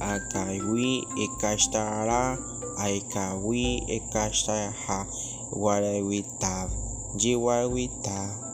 a kawi ekasitara aikawi ekasta ha warawi ta